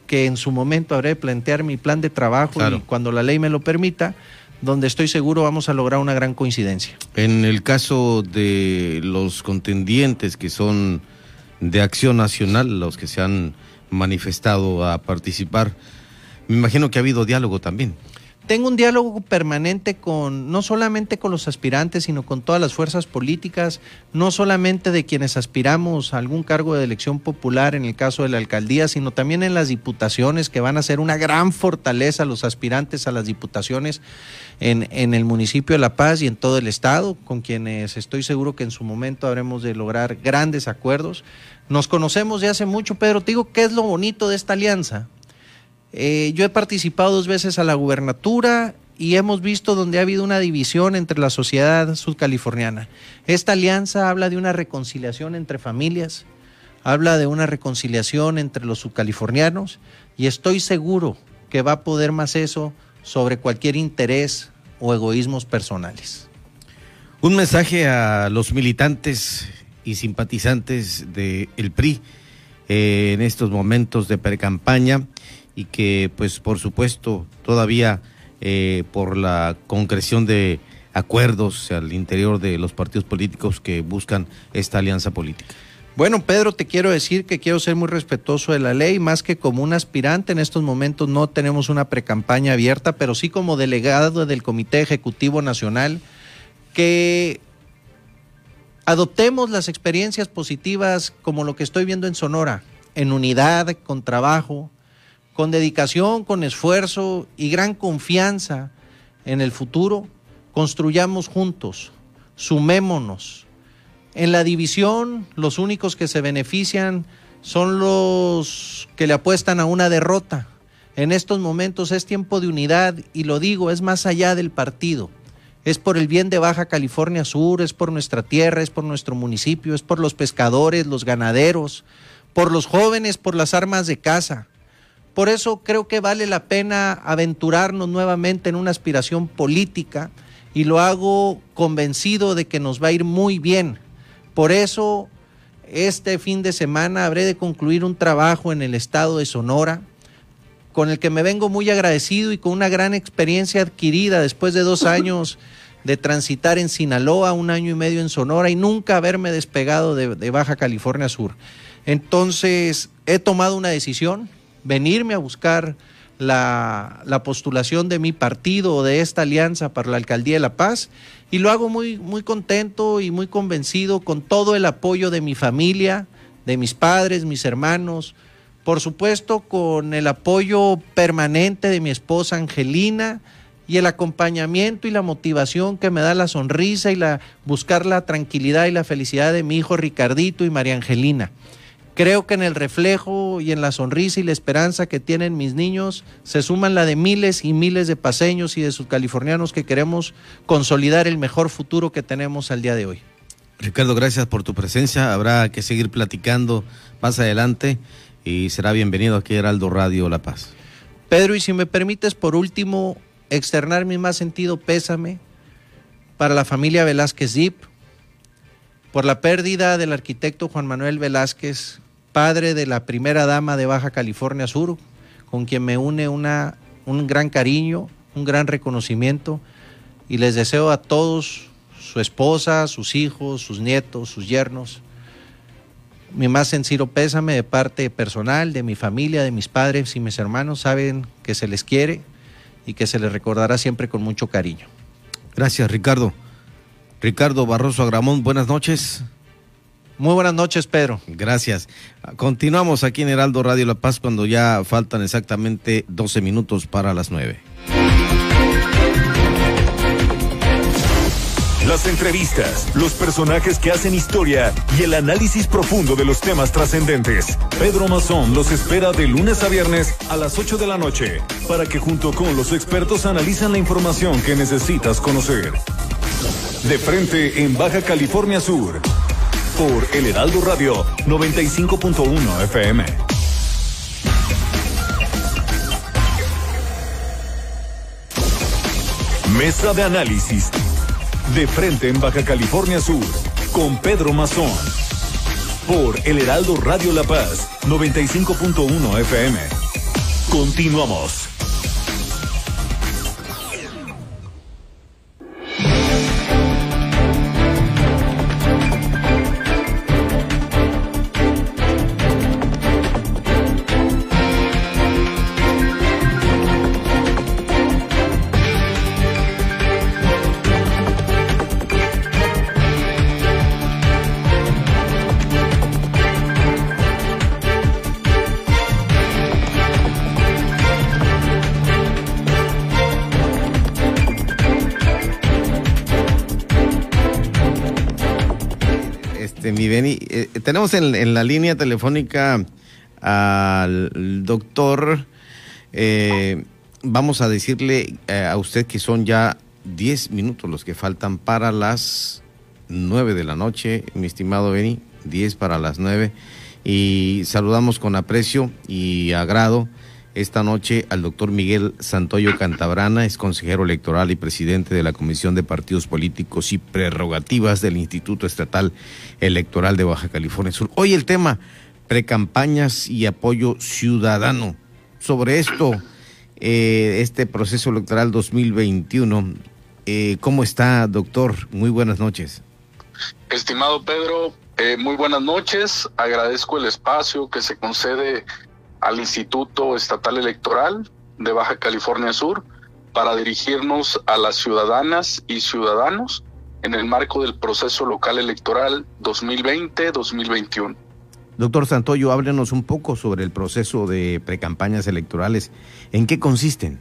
que en su momento habré de plantear mi plan de trabajo y cuando la ley me lo permita, donde estoy seguro vamos a lograr una gran coincidencia. En el caso de los contendientes que son de Acción Nacional, los que se han manifestado a participar, me imagino que ha habido diálogo también tengo un diálogo permanente con, no solamente con los aspirantes, sino con todas las fuerzas políticas, no solamente de quienes aspiramos a algún cargo de elección popular en el caso de la alcaldía, sino también en las diputaciones, que van a ser una gran fortaleza los aspirantes a las diputaciones en, el municipio de La Paz y en todo el estado, con quienes estoy seguro que en su momento habremos de lograr grandes acuerdos. Nos conocemos de hace mucho, Pedro. Te digo, ¿qué es lo bonito de esta alianza? Eh, yo he participado dos veces a la gubernatura y hemos visto donde ha habido una división entre la sociedad sudcaliforniana. Esta alianza habla de una reconciliación entre familias, habla de una reconciliación entre los subcalifornianos y estoy seguro que va a poder más eso sobre cualquier interés o egoísmos personales. Un mensaje a los militantes y simpatizantes del PRI eh, en estos momentos de precampaña y que pues por supuesto todavía eh, por la concreción de acuerdos al interior de los partidos políticos que buscan esta alianza política. Bueno, Pedro, te quiero decir que quiero ser muy respetuoso de la ley, más que como un aspirante en estos momentos no tenemos una precampaña abierta, pero sí como delegado del Comité Ejecutivo Nacional, que adoptemos las experiencias positivas como lo que estoy viendo en Sonora, en unidad, con trabajo, con dedicación, con esfuerzo y gran confianza en el futuro, construyamos juntos, sumémonos. En la división, los únicos que se benefician son los que le apuestan a una derrota. En estos momentos es tiempo de unidad y lo digo, es más allá del partido. Es por el bien de Baja California Sur, es por nuestra tierra, es por nuestro municipio, es por los pescadores, los ganaderos, por los jóvenes, por las armas de caza por eso creo que vale la pena aventurarnos nuevamente en una aspiración política y lo hago convencido de que nos va a ir muy bien. Por eso este fin de semana habré de concluir un trabajo en el estado de Sonora con el que me vengo muy agradecido y con una gran experiencia adquirida después de dos años de transitar en Sinaloa, un año y medio en Sonora y nunca haberme despegado de, de Baja California Sur. Entonces he tomado una decisión, venirme a buscar la, postulación de mi partido o de esta alianza para la alcaldía de La Paz y lo hago muy, muy contento y muy convencido con todo el apoyo de mi familia, de mis padres, mis hermanos, por supuesto con el apoyo permanente de mi esposa Angelina y el acompañamiento y la motivación que me da la sonrisa y la buscar la tranquilidad y la felicidad de mi hijo Ricardito y María Angelina. Creo que en el reflejo y en la sonrisa y la esperanza que tienen mis niños se suman la de miles y miles de paseños y de californianos que queremos consolidar el mejor futuro que tenemos al día de hoy. Ricardo, gracias por tu presencia. Habrá que seguir platicando más adelante y será bienvenido aquí a Heraldo Radio La Paz. Pedro, y si me permites, por último, externar mi más sentido pésame para la familia Velázquez Zip, por la pérdida del arquitecto Juan Manuel Velázquez, padre de la primera dama de Baja California Sur, con quien me une una, un gran cariño, un gran reconocimiento y les deseo a todos, su esposa, sus hijos, sus nietos, sus yernos, mi más sencillo pésame de parte personal, de mi familia, de mis padres y mis hermanos, saben que se les quiere y que se les recordará siempre con mucho cariño. Gracias, Ricardo. Ricardo Barroso Agramón, buenas noches. Muy buenas noches, Pedro. Gracias. Continuamos aquí en Heraldo Radio La Paz cuando ya faltan exactamente 12 minutos para las 9. Las entrevistas, los personajes que hacen historia y el análisis profundo de los temas trascendentes. Pedro Mazón los espera de lunes a viernes a las 8 de la noche para que junto con los expertos analizan la información que necesitas conocer. De frente en Baja California Sur. Por El Heraldo Radio 95.1 FM. Mesa de análisis. De frente en Baja California Sur con Pedro Mazón. Por El Heraldo Radio La Paz, 95.1 FM. Continuamos. Tenemos en, la línea telefónica al doctor. eh, vamos a decirle eh, a usted que son ya 10 minutos los que faltan para las 9 de la noche, mi estimado Beni, 10 para las 9. Y saludamos con aprecio y agrado esta noche al doctor Miguel Santoyo Cantabrana, es consejero electoral y presidente de la Comisión de Partidos Políticos y Prerrogativas del Instituto Estatal Electoral de Baja California Sur. Hoy el tema, precampañas y apoyo ciudadano. Sobre esto, eh, este proceso electoral 2021, eh, ¿cómo está, doctor? Muy buenas noches. Estimado Pedro, eh, muy buenas noches. Agradezco el espacio que se concede al Instituto Estatal Electoral de Baja California Sur para dirigirnos a las ciudadanas y ciudadanos en el marco del proceso local electoral 2020-2021. Doctor Santoyo, háblenos un poco sobre el proceso de precampañas electorales. ¿En qué consisten?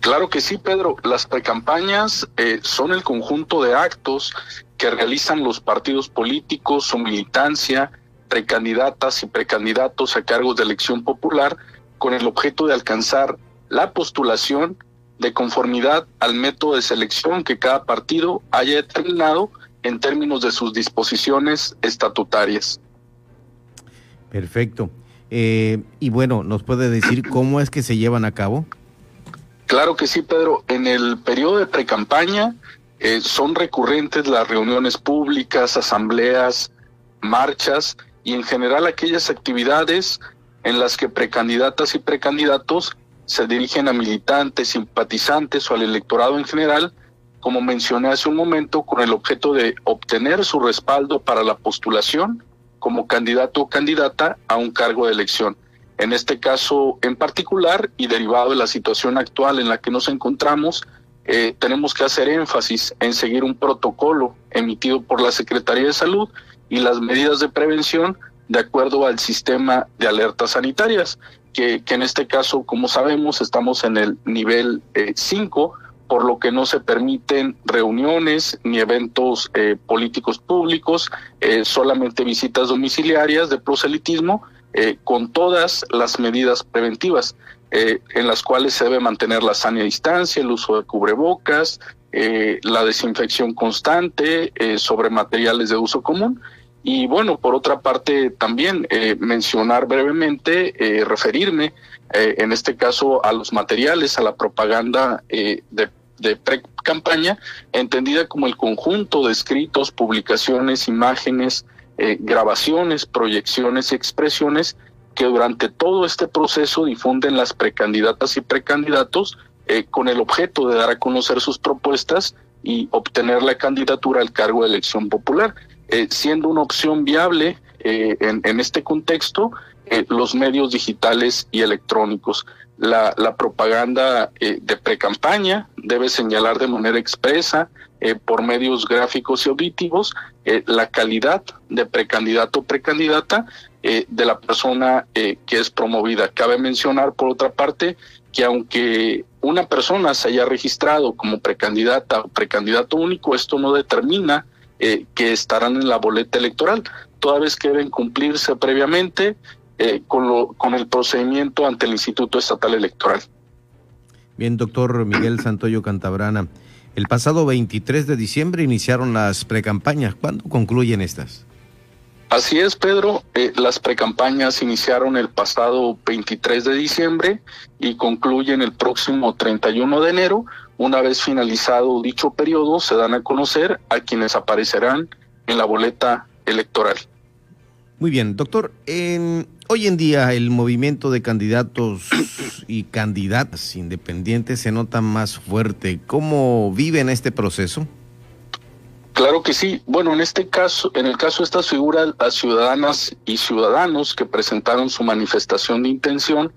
Claro que sí, Pedro. Las precampañas eh, son el conjunto de actos que realizan los partidos políticos, su militancia, precandidatas y precandidatos a cargos de elección popular con el objeto de alcanzar la postulación de conformidad al método de selección que cada partido haya determinado en términos de sus disposiciones estatutarias. Perfecto. Eh, y bueno, ¿nos puede decir cómo es que se llevan a cabo? Claro que sí, Pedro. En el periodo de precampaña eh, son recurrentes las reuniones públicas, asambleas, marchas y en general aquellas actividades en las que precandidatas y precandidatos se dirigen a militantes, simpatizantes o al electorado en general, como mencioné hace un momento, con el objeto de obtener su respaldo para la postulación como candidato o candidata a un cargo de elección. En este caso en particular y derivado de la situación actual en la que nos encontramos, eh, tenemos que hacer énfasis en seguir un protocolo emitido por la Secretaría de Salud y las medidas de prevención de acuerdo al sistema de alertas sanitarias, que, en este caso, como sabemos, estamos en el nivel 5, por lo que no se permiten reuniones ni eventos eh, políticos públicos, eh, solamente visitas domiciliarias de proselitismo, eh, con todas las medidas preventivas, eh, en las cuales se debe mantener la sana distancia, el uso de cubrebocas, eh, la desinfección constante eh, sobre materiales de uso común. Y bueno, por otra parte, también eh, mencionar brevemente, eh, referirme eh, en este caso a los materiales, a la propaganda eh, de, de pre-campaña, entendida como el conjunto de escritos, publicaciones, imágenes, eh, grabaciones, proyecciones y expresiones que durante todo este proceso difunden las precandidatas y precandidatos eh, con el objeto de dar a conocer sus propuestas y obtener la candidatura al cargo de elección popular, eh, siendo una opción viable eh, en, en, este contexto eh, los medios digitales y electrónicos. La, propaganda de precampaña debe señalar de manera expresa por medios gráficos y auditivos la calidad de precandidato o precandidata de la persona que es promovida. Cabe mencionar, por otra parte, que aunque una persona se haya registrado como precandidata o precandidato único, esto no determina eh, que estarán en la boleta electoral, toda vez que deben cumplirse previamente eh, con, lo, con el procedimiento ante el Instituto Estatal Electoral. Bien, doctor Miguel Santoyo Cantabrana. El pasado 23 de diciembre iniciaron las precampañas. ¿Cuándo concluyen estas? Así es, Pedro. Eh, las precampañas iniciaron el pasado 23 de diciembre y concluyen el próximo 31 de enero. Una vez finalizado dicho periodo, se dan a conocer a quienes aparecerán en la boleta electoral. Muy bien, doctor. En, hoy en día el movimiento de candidatos y candidatas independientes se nota más fuerte. ¿Cómo viven este proceso? Claro que sí. Bueno, en este caso, en el caso de estas figuras, las ciudadanas y ciudadanos que presentaron su manifestación de intención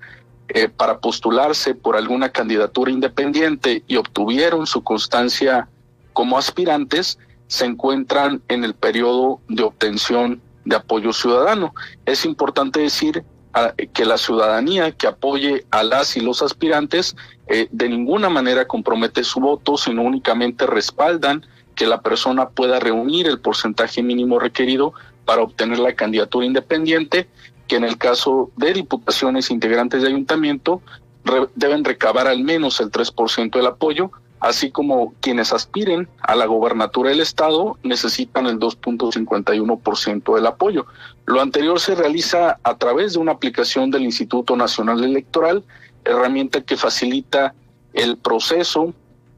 eh, para postularse por alguna candidatura independiente y obtuvieron su constancia como aspirantes, se encuentran en el periodo de obtención de apoyo ciudadano. Es importante decir ah, que la ciudadanía que apoye a las y los aspirantes eh, de ninguna manera compromete su voto, sino únicamente respaldan que la persona pueda reunir el porcentaje mínimo requerido para obtener la candidatura independiente, que en el caso de diputaciones integrantes de ayuntamiento deben recabar al menos el 3% del apoyo, así como quienes aspiren a la gobernatura del Estado necesitan el 2.51% del apoyo. Lo anterior se realiza a través de una aplicación del Instituto Nacional Electoral, herramienta que facilita el proceso,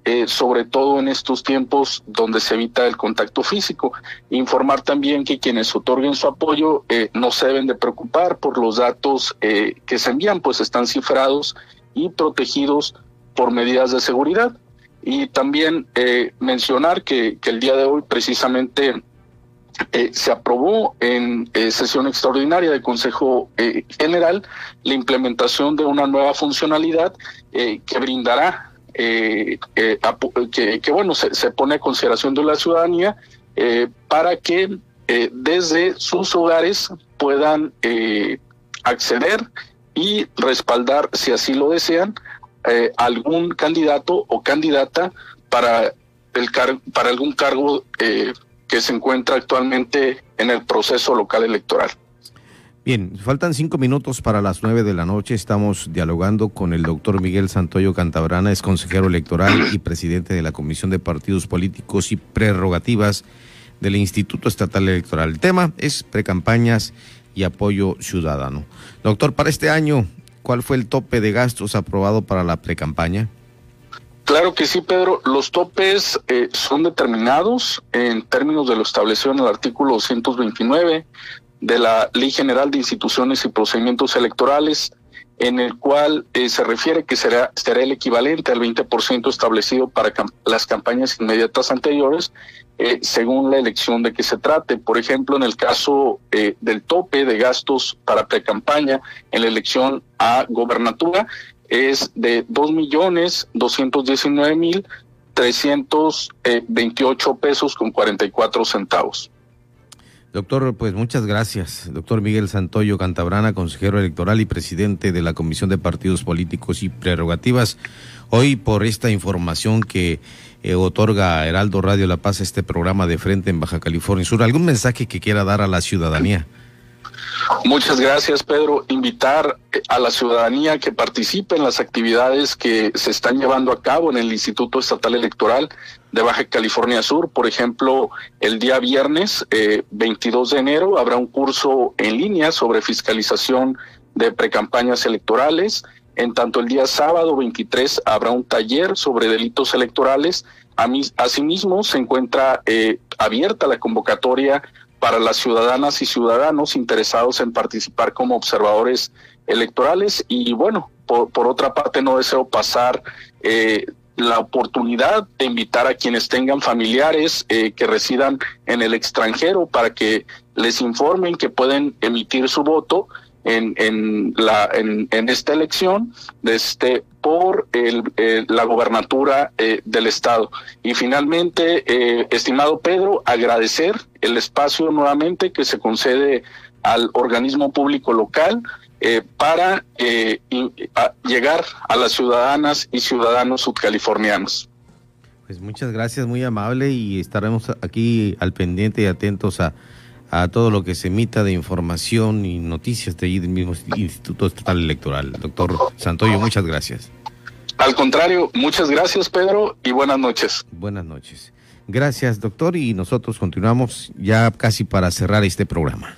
eh, sobre todo en estos tiempos donde se evita el contacto físico. Informar también que quienes otorguen su apoyo eh, no se deben de preocupar por los datos eh, que se envían, pues están cifrados y protegidos por medidas de seguridad. Y también mencionar que, el día de hoy precisamente se aprobó en sesión extraordinaria del Consejo General la implementación de una nueva funcionalidad que brindará, que, que, bueno, se, pone a consideración de la ciudadanía para que desde sus hogares puedan acceder y respaldar, si así lo desean, eh, algún candidato o candidata para el para algún cargo eh, que se encuentra actualmente en el proceso local electoral. Bien, faltan cinco minutos para las nueve de la noche. Estamos dialogando con el doctor Miguel Santoyo Cantabrana, es consejero electoral y presidente de la Comisión de Partidos Políticos y Prerrogativas del Instituto Estatal Electoral. El tema es precampañas y apoyo ciudadano. Doctor, para este año, ¿Cuál fue el tope de gastos aprobado para la precampaña? Claro que sí, Pedro. Los topes eh, son determinados en términos de lo establecido en el artículo 229 de la Ley General de Instituciones y Procedimientos Electorales, en el cual eh, se refiere que será, será el equivalente al 20% establecido para las campañas inmediatas anteriores eh, según la elección de que se trate. Por ejemplo, en el caso eh, del tope de gastos para precampaña en la elección a gobernatura es de dos millones doscientos diecinueve mil trescientos veintiocho pesos con cuarenta y cuatro centavos. Doctor, pues muchas gracias. Doctor Miguel Santoyo Cantabrana, consejero electoral y presidente de la Comisión de Partidos Políticos y Prerrogativas, hoy por esta información que eh, otorga Heraldo Radio La Paz este programa de frente en Baja California Sur. ¿Algún mensaje que quiera dar a la ciudadanía? Muchas gracias, Pedro. Invitar eh, a la ciudadanía que participe en las actividades que se están llevando a cabo en el Instituto Estatal Electoral de Baja California Sur. Por ejemplo, el día viernes 22 eh, de enero habrá un curso en línea sobre fiscalización de precampañas electorales. En tanto, el día sábado 23 habrá un taller sobre delitos electorales. Asimismo, se encuentra eh, abierta la convocatoria para las ciudadanas y ciudadanos interesados en participar como observadores electorales. Y bueno, por, otra parte, no deseo pasar eh, la oportunidad de invitar a quienes tengan familiares eh, que residan en el extranjero para que les informen que pueden emitir su voto en, en, la, en, en esta elección este, por el, la gobernatura eh, del Estado. Y finalmente, eh, estimado Pedro, agradecer el espacio nuevamente que se concede al organismo público local eh, para llegar a las ciudadanas y ciudadanos subcalifornianos. Pues muchas gracias, muy amable, y estaremos aquí al pendiente y atentos a a todo lo que se emita de información y noticias de ahí del mismo Instituto Estatal Electoral. Doctor Santoyo, muchas gracias. Al contrario, muchas gracias Pedro y buenas noches. Buenas noches. Gracias doctor y nosotros continuamos ya casi para cerrar este programa.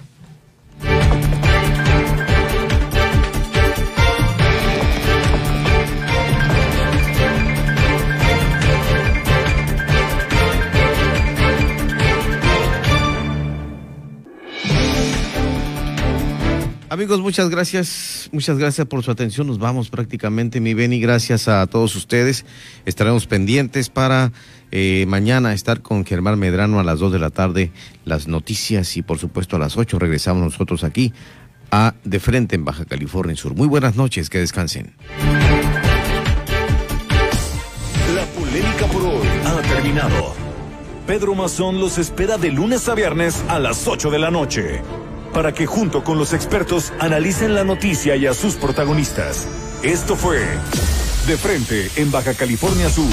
Amigos, muchas gracias, muchas gracias por su atención. Nos vamos prácticamente, mi Beni. Gracias a todos ustedes. Estaremos pendientes para eh, mañana estar con Germán Medrano a las 2 de la tarde, las noticias y por supuesto a las 8 regresamos nosotros aquí a De Frente en Baja California Sur. Muy buenas noches, que descansen. La polémica por hoy ha terminado. Pedro Mazón los espera de lunes a viernes a las 8 de la noche para que junto con los expertos analicen la noticia y a sus protagonistas. Esto fue De Frente en Baja California Sur.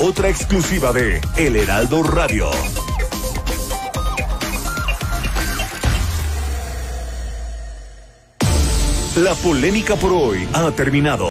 Otra exclusiva de El Heraldo Radio. La polémica por hoy ha terminado.